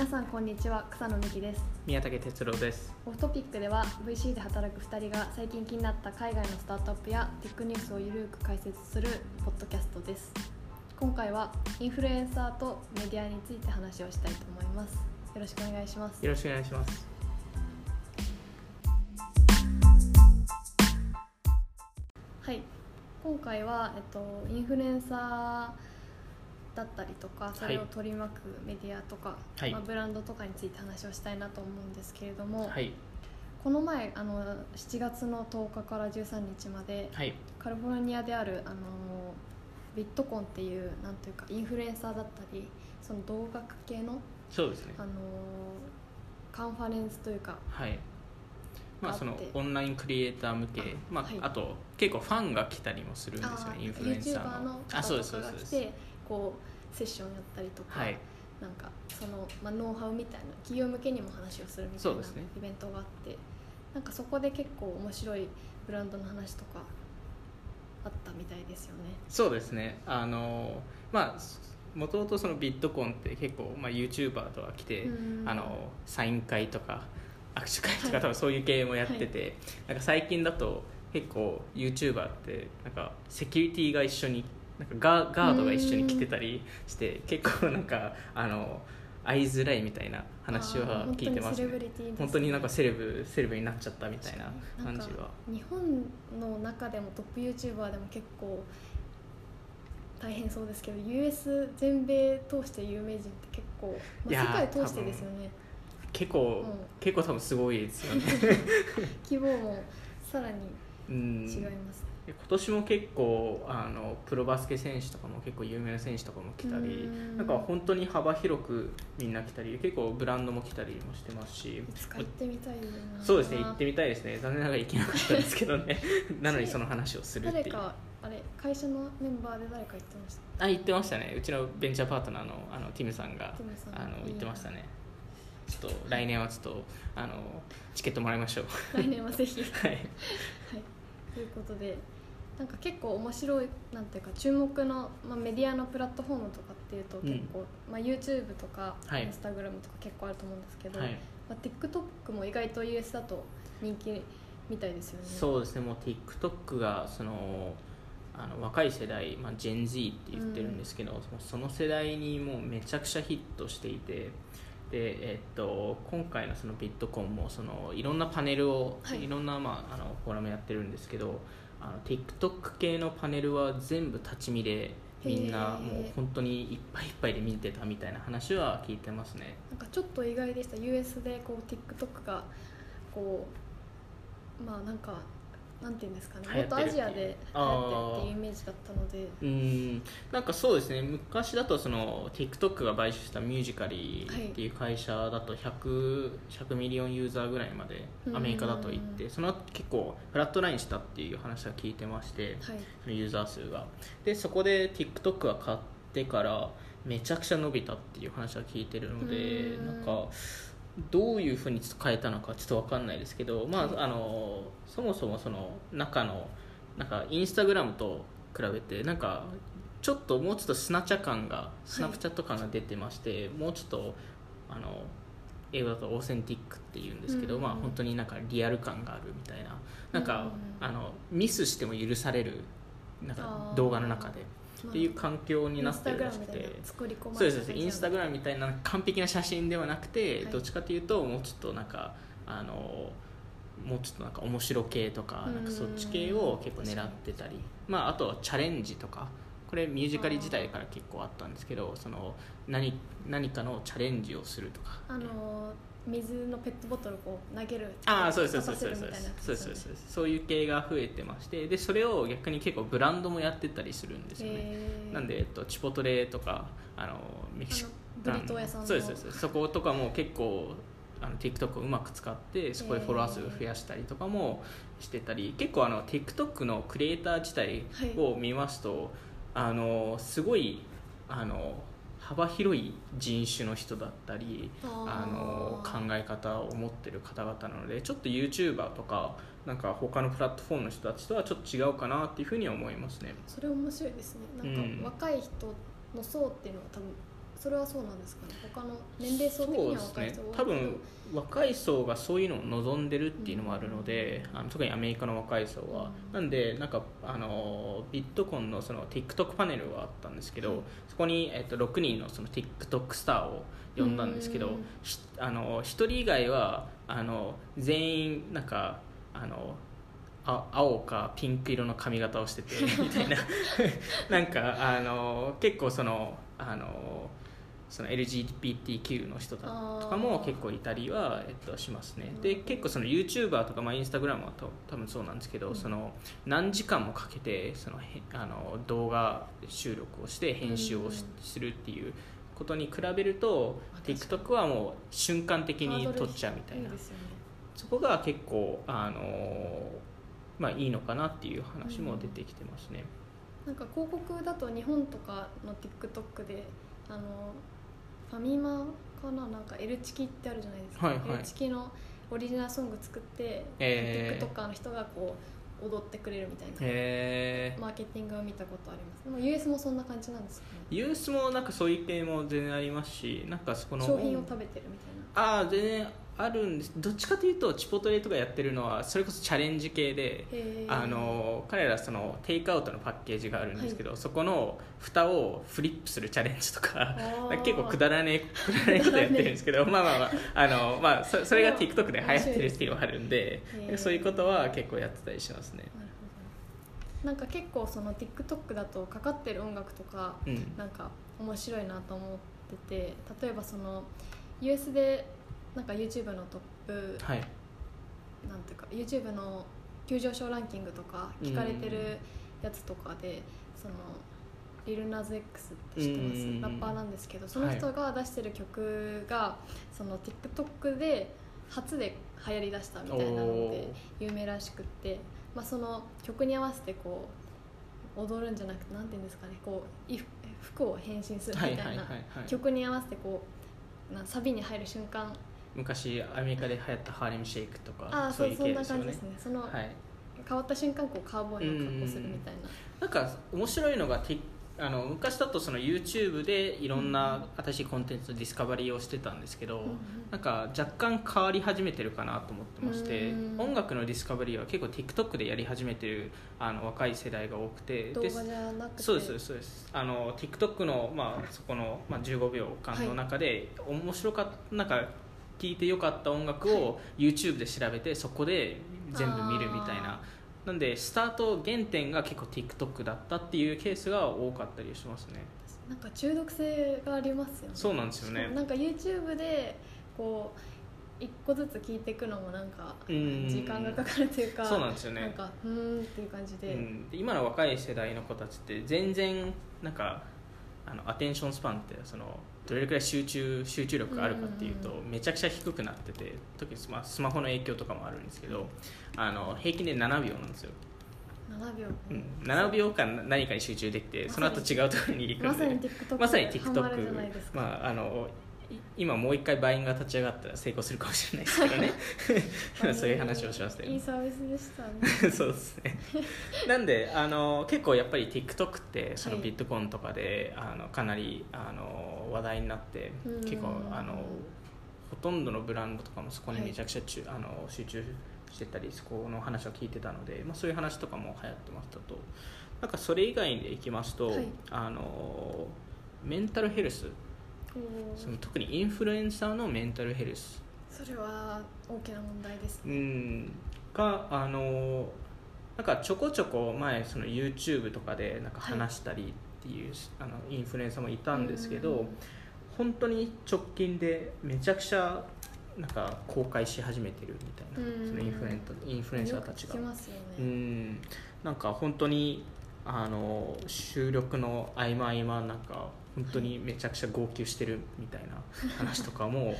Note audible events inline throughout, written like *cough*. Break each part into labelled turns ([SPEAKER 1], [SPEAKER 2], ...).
[SPEAKER 1] 皆さんこんにちは草野美希です。
[SPEAKER 2] 宮武哲郎です。
[SPEAKER 1] オフトピックでは VC で働く2人が最近気になった海外のスタートアップやテックニュースをゆるく解説するポッドキャストです。今回はインフルエンサーとメディアについて話をしたいと思います。よろしくお願いします。
[SPEAKER 2] よろしくお願いします。
[SPEAKER 1] はい。今回は、えっと、インフルエンサーだったりとかそれを取り巻くメディアとか、
[SPEAKER 2] はい。
[SPEAKER 1] まあ、ブランドとかについて話をしたいなと思うんですけれども、
[SPEAKER 2] はい。
[SPEAKER 1] この前あの7月の10日から13日まで
[SPEAKER 2] はい。
[SPEAKER 1] カリフォルニアであるあのビットコンっていうなんというかインフルエンサーだったりその同学系の
[SPEAKER 2] そうですね。
[SPEAKER 1] あのカンファレンスというか
[SPEAKER 2] はい。まあそのオンラインクリエイター向けまあ、
[SPEAKER 1] はい。
[SPEAKER 2] あと結構ファンが来たりもするんですよ
[SPEAKER 1] あ
[SPEAKER 2] ねインフルエンサーの。
[SPEAKER 1] の
[SPEAKER 2] あそうですそうです
[SPEAKER 1] こうセッションやったりとか、
[SPEAKER 2] はい。
[SPEAKER 1] なんかその、まあ、ノウハウみたいな企業向けにも話をするみたいうなイベントがあってなんかそこで結構面白いブランドの話とかあったみたいですよね。
[SPEAKER 2] そうですね。あのまあもともとそのビットコンって結構、まあ、YouTuber とか来て、
[SPEAKER 1] うん。
[SPEAKER 2] あのサイン会とか握手会とか、
[SPEAKER 1] はい。
[SPEAKER 2] 多分そういう系もやってて、なんか最近だと結構 YouTuber ってなんかセキュリティが一緒になんかガーガードが一緒に来てたりして結構なんかあの会いづらいみたいな話は聞いてます
[SPEAKER 1] あー本当にセレ
[SPEAKER 2] ね。本当になんかセレブセレブになっちゃったみたいな感じは。
[SPEAKER 1] 日本の中でもトップ YouTuber でも結構大変そうですけど US 全米通して有名人って結構、まあ、世界通してですよね。
[SPEAKER 2] 結構、
[SPEAKER 1] うん。
[SPEAKER 2] 結構多分すごいですよね。*laughs*
[SPEAKER 1] 規模もさらに
[SPEAKER 2] うん
[SPEAKER 1] 違います、
[SPEAKER 2] 今年も結構あのプロバスケ選手とかも結構有名な選手とかも来たり
[SPEAKER 1] うん。
[SPEAKER 2] なんか本当に幅広くみんな来たり結構ブランドも来たりもしてますし。
[SPEAKER 1] 行ってみたいな。
[SPEAKER 2] そうですね行ってみたいですね。残念ながら行けなかったですけどね。*laughs* なのにその話をするっていう。
[SPEAKER 1] 誰かあれ会社のメンバーで誰か行ってました？
[SPEAKER 2] あ行ってましたね。うちのベンチャーパートナーのあのティムさんがあの行ってましたね。ちょっと来年はちょっとあのチケットもらいましょう。
[SPEAKER 1] 来年はぜひ。*laughs*
[SPEAKER 2] はい。
[SPEAKER 1] はい、ということでなんか結構面白いなんていうか注目の、まあ、メディアのプラットフォームとかっていうと
[SPEAKER 2] うん。
[SPEAKER 1] 結構、まあ、YouTube とか、
[SPEAKER 2] はい。
[SPEAKER 1] Instagram とか結構あると思うんですけど、
[SPEAKER 2] はい。
[SPEAKER 1] まあ、TikTok も意外と US だと人気みたいですよね。
[SPEAKER 2] そうですね。もう TikTok がそのあの若い世代、まあ、ジェン Z って言ってるんですけど、もうその世代にもうめちゃくちゃヒットしていてで、えっと、今回のそのビットコンもそのいろんなパネルを、
[SPEAKER 1] はい。
[SPEAKER 2] い、ろんな、まあ、あのフォーラムやってるんですけどあの TikTok 系のパネルは全部立ち見でみんなもう本当にいっぱいいっぱいで見てたみたいな話は聞いてますね。
[SPEAKER 1] なんかちょっと意外でした US でこう TikTok がこうまあなんかなんていうんですかねもっとアジアで流行ってるっていうイメージだったので。
[SPEAKER 2] うん。なんかそうですね。昔だとその TikTok が買収したミュージカリーっていう会社だと 100, 100ミリオンユーザーぐらいまでアメリカだと行ってその後結構フラットラインしたっていう話は聞いてまして
[SPEAKER 1] はい。
[SPEAKER 2] ユーザー数が。でそこで TikTok が買ってからめちゃくちゃ伸びたっていう話は聞いてるので
[SPEAKER 1] うん。
[SPEAKER 2] なんかどういうふうに変えたのかちょっと分かんないですけど、まあ、あのそもそもその中のなんかインスタグラムと比べてなんかちょっともうちょっとスナチャ感がスナップチャット感が出てまして、もうちょっとあの英語だとオーセンティックっていうんですけど、
[SPEAKER 1] うん。
[SPEAKER 2] まあ、本当になんかリアル感があるみたいな。なんか、
[SPEAKER 1] うん。
[SPEAKER 2] あのミスしても許されるなんか動画の中で。
[SPEAKER 1] まあ
[SPEAKER 2] っていう環境になってるらしくて。
[SPEAKER 1] ま
[SPEAKER 2] そう
[SPEAKER 1] れた
[SPEAKER 2] ですそうです。インスタグラムみたいな完璧な写真ではなくて、
[SPEAKER 1] はい
[SPEAKER 2] どっちかとい。うともうちょっとなんかあのもうちょっとなんか面白系とか
[SPEAKER 1] うん。
[SPEAKER 2] なんかそっち系を結構狙ってたり、まあ、あとはチャレンジとか。これミュージカリ自体から結構あったんですけどその何何かのチャレンジをするとか。
[SPEAKER 1] あの水のペットボトルをこう投げる
[SPEAKER 2] ああそうですそうですそうですそうですそうですそういう系が増えてましてでそれを逆に結構ブランドもやってたりするんですよね、なんで、えっと、チポトレとかあのメキシ
[SPEAKER 1] あのブリトー屋さんの。
[SPEAKER 2] そうですそうです。そことかも結構あの TikTok をうまく使ってそこでフォロワー数を増やしたりとかもしてたり結構あの TikTok のクリエイター自体を見ますと、あのすごいあの幅広い人種の人だったり
[SPEAKER 1] あ
[SPEAKER 2] の考え方を持ってる方々なのでちょっと YouTuber とかなんか他のプラットフォームの人たちとはちょっと違うかなっていうふうには思いますね。
[SPEAKER 1] それ面白いですね。なん
[SPEAKER 2] うん。
[SPEAKER 1] か若い人の層っていうのは多分それはそうなんですかね。他の年齢層的には若い人多いけど。
[SPEAKER 2] 多分若い層がそういうのを望んでるっていうのもあるので、あの特にアメリカの若い層は、
[SPEAKER 1] うん。
[SPEAKER 2] なんでなんかあのビットコンのその TikTok パネルがあったんですけど、
[SPEAKER 1] はい
[SPEAKER 2] そこに、えっと、6人のその TikTok スターを呼んだんですけど、あの1人以外はあの全員なんかあのあ青かピンク色の髪型をしててみたいな。*laughs* なんかあの結構そのあのその LGBTQ の人だとかも結構いたりは、えっと、しますね。で結構その YouTuber とか、まあ、Instagram はと多分そうなんですけど、
[SPEAKER 1] うん。
[SPEAKER 2] その何時間もかけてそのへあの動画収録をして編集をし
[SPEAKER 1] うん。
[SPEAKER 2] するっていうことに比べると TikTok はもう瞬間的に撮っちゃうみたいな。
[SPEAKER 1] ね
[SPEAKER 2] そこが結構あのまあいいのかなっていう話も出てきてますね、
[SPEAKER 1] なんか広告だと日本とかの TikTok であのファミマかな？なんか L チキってあるじゃないですか、
[SPEAKER 2] はいはい。
[SPEAKER 1] L チキのオリジナルソング作って、
[SPEAKER 2] えー。
[SPEAKER 1] TikToker の人がこう踊ってくれるみたいな。
[SPEAKER 2] へえ
[SPEAKER 1] マーケティングを見たことあります。でも US もそんな感じなんですかね。
[SPEAKER 2] ユースもなんかそういう系も全然ありますしなんかそこの
[SPEAKER 1] 商品を食べてるみたいな。
[SPEAKER 2] ああ全然あるんです。どっちかというとチポトレとかやってるのはそれこそチャレンジ系であの彼らそのテイクアウトのパッケージがあるんですけど、そこの蓋をフリップするチャレンジとか
[SPEAKER 1] ー。
[SPEAKER 2] 結構くだらねえくだらねえことやってるんですけど *laughs* まあまあまああの、まあ、そそれが TikTok で流行ってるっていうのもあるんでそういうことは結構やってたりしますね。
[SPEAKER 1] なんか結構その TikTok だとかかってる音楽とか
[SPEAKER 2] うん。
[SPEAKER 1] なんか面白いなと思ってて例えばその US でなんか YouTube のトップ
[SPEAKER 2] はい。
[SPEAKER 1] なんていうか YouTube の急上昇ランキングとか聞かれてるやつとかで、そのリルナズ X って知ってます、
[SPEAKER 2] うん。
[SPEAKER 1] ラッパーなんですけどその人が出してる曲が、その TikTok で初で流行りだしたみたいなので有名らしくって、まあ、その曲に合わせてこう踊るんじゃなくてなんていうんですかねこう衣服を変身するみたいな、
[SPEAKER 2] はいはいはいはい。
[SPEAKER 1] 曲に合わせてこうなサビに入る瞬間
[SPEAKER 2] 昔アメリカで流行ったハーレムシェイクとか
[SPEAKER 1] ああ
[SPEAKER 2] そいう
[SPEAKER 1] そううそんな
[SPEAKER 2] 系ですよね。
[SPEAKER 1] 感じですね。その、
[SPEAKER 2] はい。
[SPEAKER 1] 変わった瞬間こうカウボーイの格好するみたいな
[SPEAKER 2] なんか面白いのがあの昔だとその YouTube でいろんな新しいコンテンツのディスカバリーをしてたんですけど、
[SPEAKER 1] うんうん
[SPEAKER 2] なんか若干変わり始めてるかなと思ってまして
[SPEAKER 1] うん
[SPEAKER 2] 音楽のディスカバリーは結構 TikTok でやり始めてるあの若い世代が多くてで
[SPEAKER 1] 動画じゃなくて。
[SPEAKER 2] そうですそうですあの TikTok の、まあ、そこの、まあ、15秒間の中で、面白かったなんか聴いてよかった音楽を YouTube で調べてそこで全部見るみたいな。
[SPEAKER 1] あ
[SPEAKER 2] なんでスタート原点が結構 TikTok だったっていうケースが多かったりしますね。
[SPEAKER 1] なんか中毒性がありますよね。
[SPEAKER 2] そうなんですよね。
[SPEAKER 1] なんか YouTube でこう一個ずつ聞いていくのもなんか
[SPEAKER 2] うん。
[SPEAKER 1] 時間がかかるというか
[SPEAKER 2] そうなんですよね。
[SPEAKER 1] なんかうーんっていう感じで、
[SPEAKER 2] うん、で今の若い世代の子たちって全然なんかあのアテンションスパンってそのどれくらい集中集中力があるかっていうと、
[SPEAKER 1] うん
[SPEAKER 2] めちゃくちゃ低くなってて特にスマスマホの影響とかもあるんですけどあの平均で7秒なんですよ、
[SPEAKER 1] 7秒、
[SPEAKER 2] うん、7秒間何かに集中できてその後違うところに行くんで。
[SPEAKER 1] まさに TikTok
[SPEAKER 2] まさに TikTok
[SPEAKER 1] か、
[SPEAKER 2] まああのい今もう一回バインが立ち上がったら成功するかもしれないですけどね。*laughs* そういう話をします
[SPEAKER 1] いいサービスでしたね。*laughs*
[SPEAKER 2] そうですね。なんであの結構やっぱり TikTok ってその
[SPEAKER 1] はい
[SPEAKER 2] ビットコンとかで、あのかなりあの話題になって
[SPEAKER 1] うん。
[SPEAKER 2] 結構あのほとんどのブランドとかもそこにめちゃくちゃちゅ、あの集中してたりそこの話を聞いてたので、まあ、そういう話とかも流行ってましたと。なんかそれ以外でいきますと、
[SPEAKER 1] はい。
[SPEAKER 2] あのメンタルヘルスその特にインフルエンサーのメンタルヘルス。
[SPEAKER 1] それは大きな問題です
[SPEAKER 2] う
[SPEAKER 1] ね、
[SPEAKER 2] ん。があのなんかちょこちょこ前その YouTube とかでなんか話したりっていう、あのインフルエンサーもいたんですけど、
[SPEAKER 1] うん。
[SPEAKER 2] 本当に直近でめちゃくちゃなんか公開し始めてるみたいな、
[SPEAKER 1] うん。
[SPEAKER 2] そのインフルエントインフルエンサーたちが。うん。なんか本当にあの収録の合間合間なんか本当にめちゃくちゃ号泣してるみたいな *laughs* 話とかももう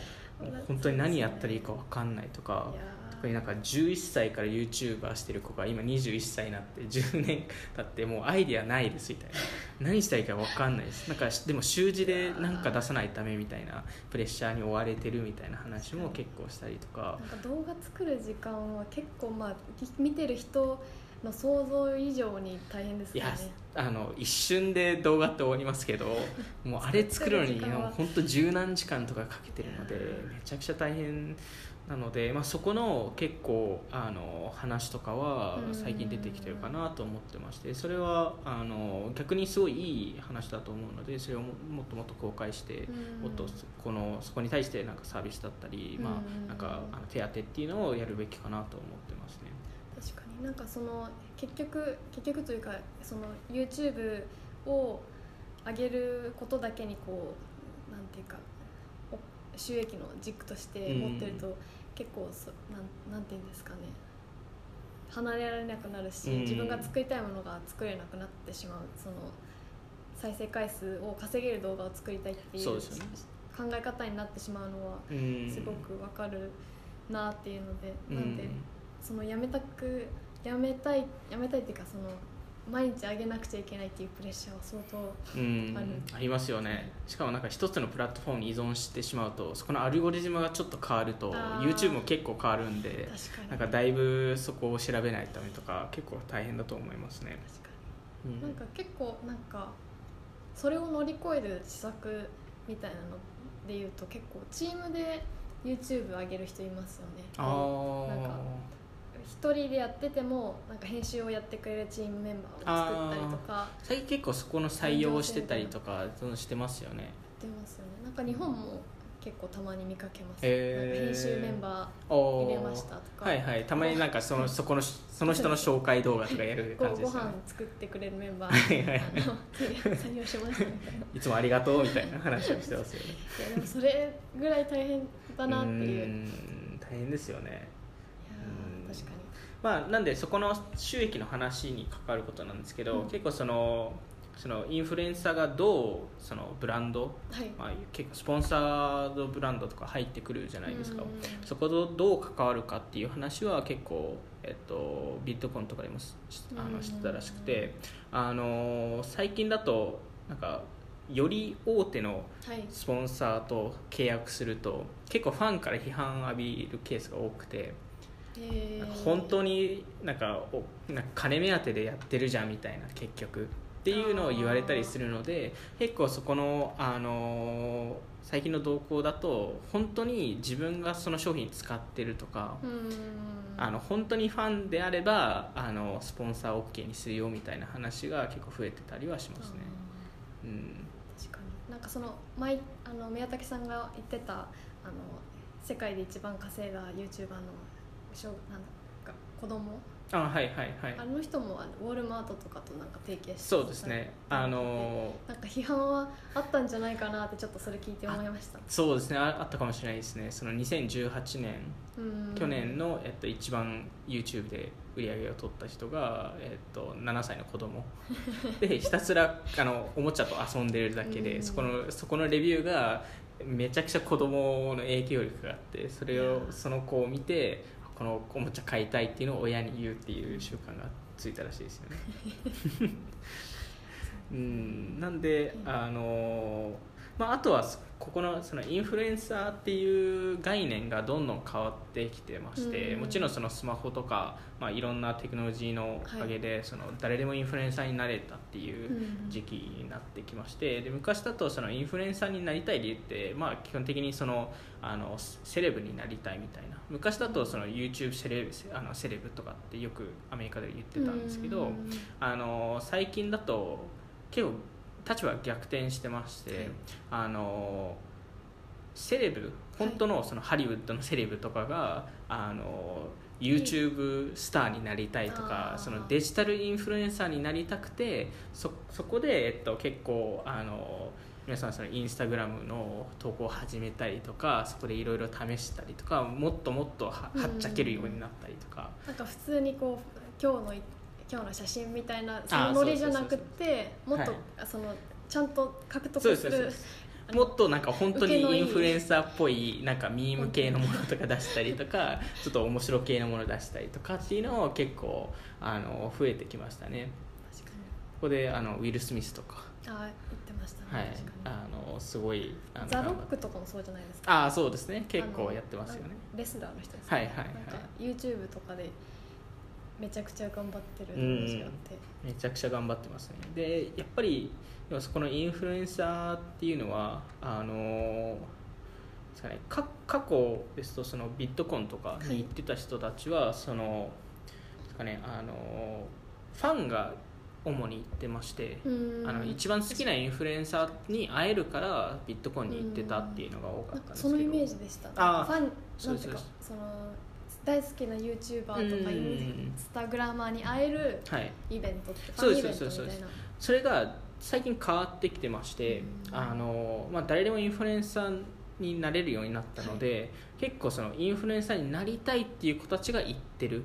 [SPEAKER 2] *laughs* 本当に何やったらいいか分かんないとか特になんか11歳から YouTuber してる子が今21歳になって10年経ってもうアイディアないですみたいな。*laughs* 何したらいいか分かんないです。なんかでも習字で何か出さないためみたいなプレッシャーに追われてるみたいな話も結構したりとか。
[SPEAKER 1] なんか動画作る時間は結構まあき見てる人の想像以上に大変です
[SPEAKER 2] いやあの一瞬で動画って終わりますけど *laughs* もうあれ作るのに本当十何時間とかかけてるのでめちゃくちゃ大変なので、まあ、そこの結構あの話とかは
[SPEAKER 1] うん。
[SPEAKER 2] 最近出てきてるかなと思ってましてそれはあの逆にすごいいい話だと思うのでそれをももっともっと公開して
[SPEAKER 1] うん。
[SPEAKER 2] もっとそこのそこに対してなんかサービスだったり、ま
[SPEAKER 1] うん。
[SPEAKER 2] あ、なんかあの手当っていうのをやるべきかなと思ってますね。
[SPEAKER 1] 確かに。なんかその結局結局というかその YouTube を上げることだけにこうなんていうかお収益の軸として持ってると、結構そなんなんていうんですかね。離れられなくなるし、
[SPEAKER 2] うん。
[SPEAKER 1] 自分が作りたいものが作れなくなってしまうその再生回数を稼げる動画を作りたいっていう考え方になってしまうのは
[SPEAKER 2] うん。
[SPEAKER 1] すごくわかるなっていうので、
[SPEAKER 2] うん
[SPEAKER 1] なん。でそのやめたくやめたいやめたいっていうかその毎日上げなくちゃいけないっていうプレッシャーは相当
[SPEAKER 2] うん
[SPEAKER 1] ある。
[SPEAKER 2] ありますよね。しかもなんか一つのプラットフォームに依存してしまうとそこのアルゴリズムがちょっと変わると YouTube も結構変わるんでなんかだいぶそこを調べないためとか結構大変だと思いますね、うん。
[SPEAKER 1] になんか結構なんかそれを乗り越える施策みたいなのでいうと結構チームで YouTube 上げる人いますよね。
[SPEAKER 2] あ
[SPEAKER 1] なんか一人でやっててもなんか編集をやってくれるチームメンバーを作ったりとか。
[SPEAKER 2] あ最近結構そこの採用をしてたりとかしてますよね。
[SPEAKER 1] 出ますよね。なんか日本も結構たまに見かけます、
[SPEAKER 2] へー。
[SPEAKER 1] 編集メンバ
[SPEAKER 2] おー
[SPEAKER 1] ー入れましたとか。
[SPEAKER 2] はいはい。たまになんかそのそこのその人の紹介動画とかやる
[SPEAKER 1] ごご
[SPEAKER 2] 感じですよね。*laughs*
[SPEAKER 1] 飯作ってくれるメンバー。
[SPEAKER 2] はい
[SPEAKER 1] 採用しましたみたいない
[SPEAKER 2] いつもありがとうみたいな話をしてますよね。
[SPEAKER 1] やでもそれぐらい大変だなっていう。
[SPEAKER 2] 大変ですよね
[SPEAKER 1] 確か
[SPEAKER 2] まあ、なんでそこの収益の話に関わることなんですけど、
[SPEAKER 1] うん。
[SPEAKER 2] 結構そのそのインフルエンサーがどうそのブランド、
[SPEAKER 1] にはい。
[SPEAKER 2] まあ、結構スポンサードブランドとか入ってくるじゃないですか、
[SPEAKER 1] うん
[SPEAKER 2] そことどう関わるかっていう話は結構、えっと、ビットコインとかでもしあ
[SPEAKER 1] うん
[SPEAKER 2] の知ってたらしくて、あの最近だとなんかより大手の
[SPEAKER 1] はい。
[SPEAKER 2] スポンサーと契約すると結構ファンから批判を浴びるケースが多くて。本当になんかおなんか金目当てでやってるじゃんみたいな結局。っていうのを言われたりするので結構そこの、あのー最近の動向だと本当に自分がその商品使ってるとか、あの本当にファンであればあのスポンサー OK にするよみたいな話が結構増えてたりはしますね。うん。
[SPEAKER 1] 確かに。なんかその前あの宮武さんが言ってたあの世界で一番稼いだ YouTuber の小なんだか子供？
[SPEAKER 2] あはいはいはい。
[SPEAKER 1] あの人もあのウォールマートとかとなんか提携して
[SPEAKER 2] そうですね。あの
[SPEAKER 1] なんか批判はあったんじゃないかなってちょっとそれ聞いて思いました。
[SPEAKER 2] そうですね。ああったかもしれないですね。その2018年
[SPEAKER 1] うん。
[SPEAKER 2] 去年の、えっと、一番 YouTube で売り上げを取った人が、えっと、7歳の子供で *laughs* ひたすらあのおもちゃと遊んでるだけで、
[SPEAKER 1] うん。
[SPEAKER 2] そこのそこのレビューがめちゃくちゃ子供の影響力があってそれをその子を見てこのおもちゃ買いたいっていうのを親に言うっていう習慣がついたらしいですよね。うんなんであのまあ、あとはここのそのインフルエンサーっていう概念がどんどん変わってきてまして、
[SPEAKER 1] うん
[SPEAKER 2] もちろんそのスマホとか、まあ、いろんなテクノロジーのおかげで、その誰でもインフルエンサーになれたっていう
[SPEAKER 1] うん
[SPEAKER 2] 時期になってきましてで昔だとそのインフルエンサーになりたい理由って、まあ、基本的にそのあのセレブになりたいみたいな。昔だとその YouTube セレブあのセレブとかってよくアメリカで言ってたんですけど、
[SPEAKER 1] うん。
[SPEAKER 2] あの最近だと結構立場逆転してまして、
[SPEAKER 1] はい。
[SPEAKER 2] あのセレブ本当のそのハリウッドのセレブとかが、あの YouTube スターになりたいとかそのデジタルインフルエンサーになりたくてそそこで、えっと、結構あの皆さんそのインスタグラムの投稿を始めたりとかそこでいろいろ試したりとかもっともっとははっちゃけるようになったりとか。
[SPEAKER 1] なんか普通にこう今日のい今日の写真みたいなそのノリじゃなくてもっと、
[SPEAKER 2] はい。
[SPEAKER 1] そのちゃんと獲得
[SPEAKER 2] す
[SPEAKER 1] る
[SPEAKER 2] もっとなんか本当にインフルエンサーっぽいなんかミーム系のものとか出したりとか *laughs* ちょっと面白系のもの出したりとかっていうのを結構あの増えてきましたね。ここであのウィル・スミスとか、
[SPEAKER 1] あー言ってましたね、
[SPEAKER 2] はい。あのすごいあの
[SPEAKER 1] ザ・ロックとかもそうじゃないですか。
[SPEAKER 2] ああそうですね。結構やってますよね。
[SPEAKER 1] レスラーの人です
[SPEAKER 2] はいはいはい。
[SPEAKER 1] なんか YouTube とかでめちゃくちゃ頑張ってるイメージがあって、
[SPEAKER 2] めちゃくちゃ頑張ってますね。でやっぱりでもそこのインフルエンサーっていうのはあのですかね、か過去ですとそのビットコンとかに行ってた人たちは、そのですかねあのファンが主に行ってまして、
[SPEAKER 1] うん。
[SPEAKER 2] あの一番好きなインフルエンサーに会えるからビットコンに行ってたっていうのが多かったんですけど。
[SPEAKER 1] そのイメージでした。
[SPEAKER 2] あー
[SPEAKER 1] ファンなんていうかその大好きな YouTuber とか
[SPEAKER 2] うん。
[SPEAKER 1] インスタグラマーに会える
[SPEAKER 2] はい。
[SPEAKER 1] イベントってフ
[SPEAKER 2] そうで
[SPEAKER 1] ァンイベントみ
[SPEAKER 2] すそうです
[SPEAKER 1] たいな
[SPEAKER 2] それが最近変わってきてまして、
[SPEAKER 1] うん。
[SPEAKER 2] あのまあ、誰でもインフルエンサーになれるようになったので、結構そのインフルエンサーになりたいっていう子たちが行ってる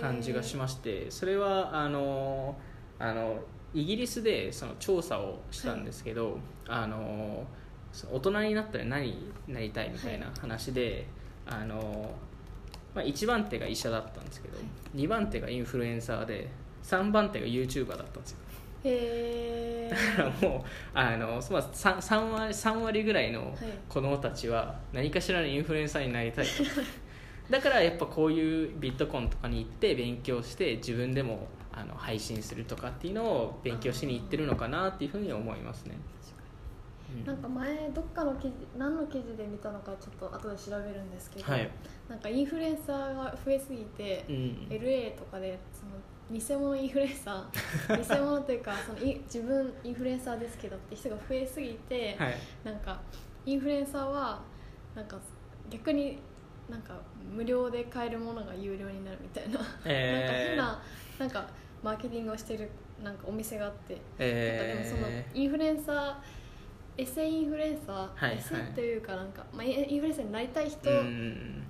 [SPEAKER 2] 感じがしましてそれはあのあのイギリスでその調査をしたんですけど、あのその大人になったら何になりたいみたいな話で、あのまあ、1番手が医者だったんですけど、
[SPEAKER 1] はい
[SPEAKER 2] 2番手がインフルエンサーで3番手が YouTuber だったんですよ。
[SPEAKER 1] へー。
[SPEAKER 2] だからもうあの、まあ、3, 3, 割3割ぐらいの
[SPEAKER 1] はい。
[SPEAKER 2] 子供たちは何かしらのインフルエンサーになりたいと。*laughs* だからやっぱこういうビットコンとかに行って勉強して自分でもあの配信するとかっていうのを勉強しに行ってるのかなっていうふうに思いますね、うん
[SPEAKER 1] なんか前どっかの記事何の記事で見たのかちょっと後で調べるんですけど、
[SPEAKER 2] はい、
[SPEAKER 1] なんかインフルエンサーが増えすぎて、
[SPEAKER 2] うん。
[SPEAKER 1] LA とかでその偽物インフルエンサー *laughs* 偽物というかそのい自分インフルエンサーですけどって人が増えすぎて、
[SPEAKER 2] はい、
[SPEAKER 1] なんかインフルエンサーはなんか逆になんか無料で買えるものが有料になるみたいな、
[SPEAKER 2] えー。
[SPEAKER 1] なんか変ななんかマーケティングをしてるなんかお店があって、
[SPEAKER 2] え
[SPEAKER 1] なんかでもその
[SPEAKER 2] ー
[SPEAKER 1] インフルエンサーエセインフルエンサー、
[SPEAKER 2] はい
[SPEAKER 1] エセというかなんか、まあ、インフルエンサーになりたい人
[SPEAKER 2] うん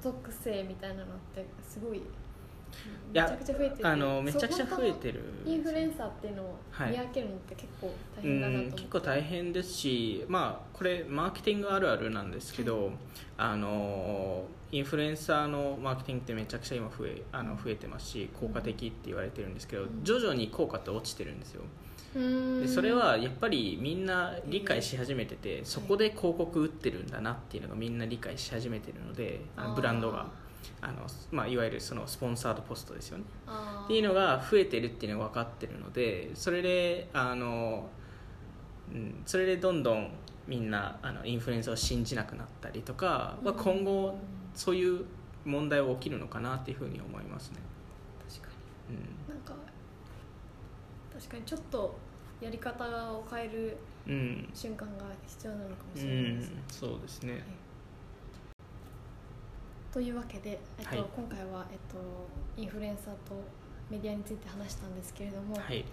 [SPEAKER 1] 属性みたいなのってすごいめ
[SPEAKER 2] や
[SPEAKER 1] ちゃくちゃ増えてて
[SPEAKER 2] あのめちゃくちゃ増えてる。
[SPEAKER 1] インフルエンサーっていうのを
[SPEAKER 2] はい。
[SPEAKER 1] 見分けるのって結構大
[SPEAKER 2] う
[SPEAKER 1] 変だなと思って、
[SPEAKER 2] ん結構大変ですし、まあ、これマーケティングあるあるなんですけど、あのインフルエンサーのマーケティングってめちゃくちゃ今増えあの増えてますし効果的って言われてるんですけど、
[SPEAKER 1] うん。
[SPEAKER 2] 徐々に効果って落ちてるんですよ。でそれはやっぱりみんな理解し始めてて、そこで広告打ってるんだなっていうのがみんな理解し始めてるのであのブランドがあの、まあ、いわゆるそのスポンサードポストですよね。っていうのが増えてるっていうのが分かってるのでそれであの、うん、それでどんどんみんなあのインフルエンサーを信じなくなったりとかは今後そういう問題は起きるのかなっていうふうに思いますね。
[SPEAKER 1] 確か
[SPEAKER 2] うん。
[SPEAKER 1] になんか確かにちょっとやり方を変える
[SPEAKER 2] うん。
[SPEAKER 1] 瞬間が必要なのかも
[SPEAKER 2] う
[SPEAKER 1] しれないです、
[SPEAKER 2] ん、そうですね。
[SPEAKER 1] というわけで、えっと
[SPEAKER 2] はい。
[SPEAKER 1] 今回は、えっと、インフルエンサーとメディアについて話したんですけれども、
[SPEAKER 2] はい、
[SPEAKER 1] えっ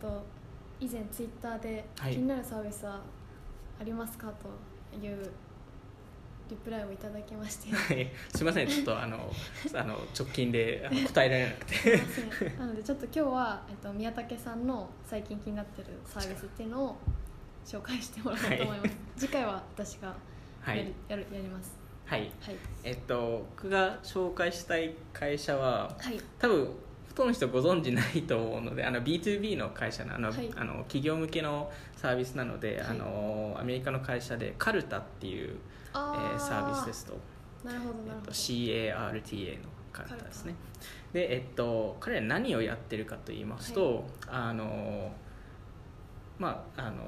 [SPEAKER 1] と、以前ツイッターで
[SPEAKER 2] はい。
[SPEAKER 1] 気になるサービスはありますかというリプライをいただきまして。*laughs*
[SPEAKER 2] はい。すみません。ちょっとあの *laughs* あの直近で答えられなくて。
[SPEAKER 1] なのでちょっと今日は、えっと、宮武さんの最近気になってるサービスっていうのを紹介してもらおうと思います、
[SPEAKER 2] はい。
[SPEAKER 1] 次回は私がやり,、
[SPEAKER 2] はい。
[SPEAKER 1] やるやります
[SPEAKER 2] はい。
[SPEAKER 1] はい。
[SPEAKER 2] えっと僕が紹介したい会社は
[SPEAKER 1] はい。
[SPEAKER 2] 多分ほとんどの人ご存知ないと思うのであの B2B の会社のあの、
[SPEAKER 1] はい。
[SPEAKER 2] あの企業向けのサービスなので、
[SPEAKER 1] はい。
[SPEAKER 2] あのアメリカの会社でカルタっていう、え
[SPEAKER 1] あ
[SPEAKER 2] ー。サービスですと、
[SPEAKER 1] なるほどなる
[SPEAKER 2] えっと、CARTA のカルタですね。でえっと彼ら何をやってるかと言いますと、あのまああの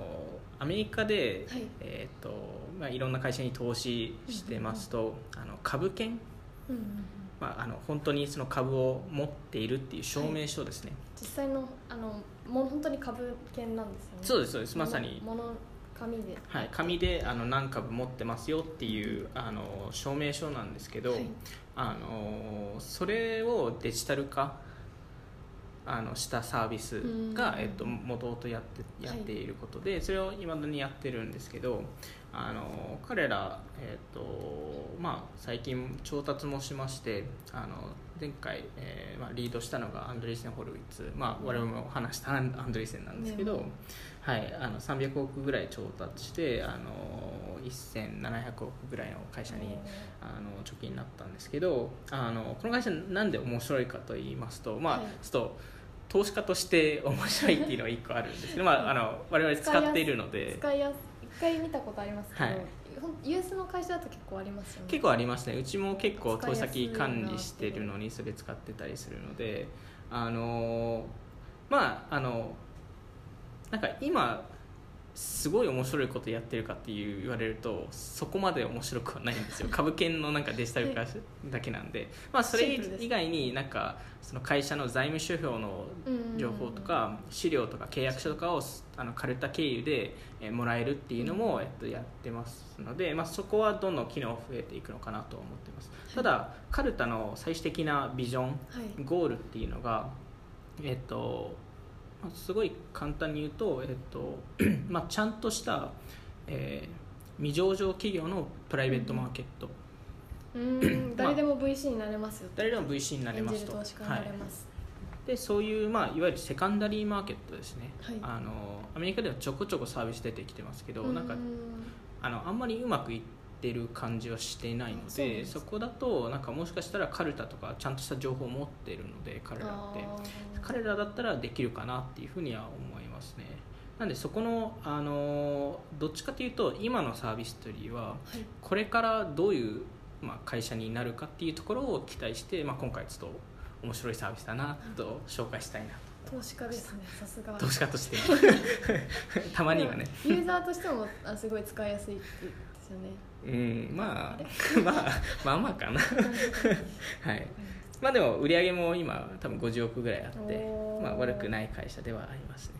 [SPEAKER 2] アメリカで、
[SPEAKER 1] はい。
[SPEAKER 2] えっとまあ、いろんな会社に投資してますと、あの株券？
[SPEAKER 1] うんうんうん。
[SPEAKER 2] まあ、あの本当にその株を持っているっていう証明書ですね、
[SPEAKER 1] 実際のあのもう本当に株券なんですよね。
[SPEAKER 2] そうですそうです。まさに。
[SPEAKER 1] もの紙で。
[SPEAKER 2] はい、紙であの何株持ってますよっていうあの証明書なんですけど、
[SPEAKER 1] はい。
[SPEAKER 2] あのそれをデジタル化あのしたサービスが
[SPEAKER 1] う、ん。
[SPEAKER 2] えっと、もともとやってやっていることで、それをいまだにやってるんですけどあの彼ら、えっとまあ、最近調達もしましてあの前回、えーまあ、リードしたのがアンドリーセン・ホルウィッツ、まあ、我々も話したアンドリーセンなんですけど、
[SPEAKER 1] ね
[SPEAKER 2] はい、あの300億ぐらい調達してあの1700億ぐらいの会社にあの貯金になったんですけどあのこの会社なんで面白いかと言いますと、まあ
[SPEAKER 1] はい。
[SPEAKER 2] ちょっと投資家として面白いっていうのが一個あるんですけど、まあ、あの我々使っているので。
[SPEAKER 1] 使いやす一回見たことありますけど、
[SPEAKER 2] はい。
[SPEAKER 1] ほん US の会社だと結構ありますよね。
[SPEAKER 2] 結構ありますね。うちも結構
[SPEAKER 1] 使いやすいな
[SPEAKER 2] 戸先管理してるのにそれ使ってたりするのであのまああのなんか今すごい面白いことやってるかっていう言われるとそこまで面白くはないんですよ。*laughs* 株券のなんかデジタル化だけなんで、まあ、それ以外になんかその会社の財務諸表の情報とか資料とか契約書とかをあのカルタ経由でえーもらえるっていうのも、えっと、やってますので、まあ、そこはどんどん機能増えていくのかなと思ってます。ただカルタの最終的なビジョン
[SPEAKER 1] はい。
[SPEAKER 2] ゴールっていうのがえっとまあすごい簡単に言うと、えっと *clears throat* まあ、ちゃんとした、えー未上場企業のプライベートマーケット、
[SPEAKER 1] うーん誰でも VC になれますよ。
[SPEAKER 2] 誰でも VC になれますと。
[SPEAKER 1] になれます、
[SPEAKER 2] でそういう、まあ、いわゆるセカンダリーマーケットですね、
[SPEAKER 1] はい。
[SPEAKER 2] あのアメリカではちょこちょこサービス出てきてますけど、なんかあのあんまりうまくいってる感じはしていないのでそこだとなんかもしかしたらカルタとかちゃんとした情報を持っているので彼らって。彼らだったらできるかなっていうふうには思いますね。なんでそこの、あのどっちかというと今のサービスというよりは
[SPEAKER 1] はい。
[SPEAKER 2] これからどういう、まあ、会社になるかっていうところを期待して、まあ、今回ちょっと面白いサービスだなと紹介したいな
[SPEAKER 1] 投資家ですねさすが
[SPEAKER 2] 投資家として。*laughs* たまにはね。
[SPEAKER 1] ユーザーとしてもあすごい使いやすいってですよね。
[SPEAKER 2] うんま
[SPEAKER 1] あ *laughs*
[SPEAKER 2] まあまあまあかな。*laughs* はい。まあでも売り上げも今多分50億ぐらいあってまあ悪くない会社ではありますね。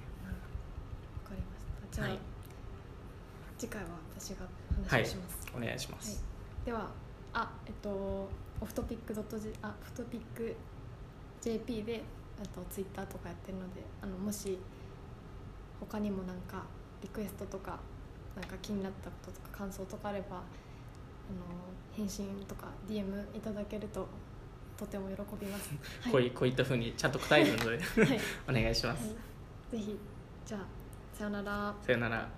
[SPEAKER 1] わかりました。じゃあ、
[SPEAKER 2] はい。
[SPEAKER 1] 次回は私が話をします、
[SPEAKER 2] お願いしま
[SPEAKER 1] はい。
[SPEAKER 2] す、
[SPEAKER 1] ではあえっとオフトピックドット J あオフトピック JP であとツイッターとかやってるのであのもし他にもなんかリクエストとかなんか気になったこととか感想とかあればあの返信とか DM いただけるととても喜びます。*laughs* はい、
[SPEAKER 2] こういこういったふうにちゃんと答えるので
[SPEAKER 1] はい、*laughs*
[SPEAKER 2] お願いします、
[SPEAKER 1] はい、ぜひじゃあさよなら。
[SPEAKER 2] さよなら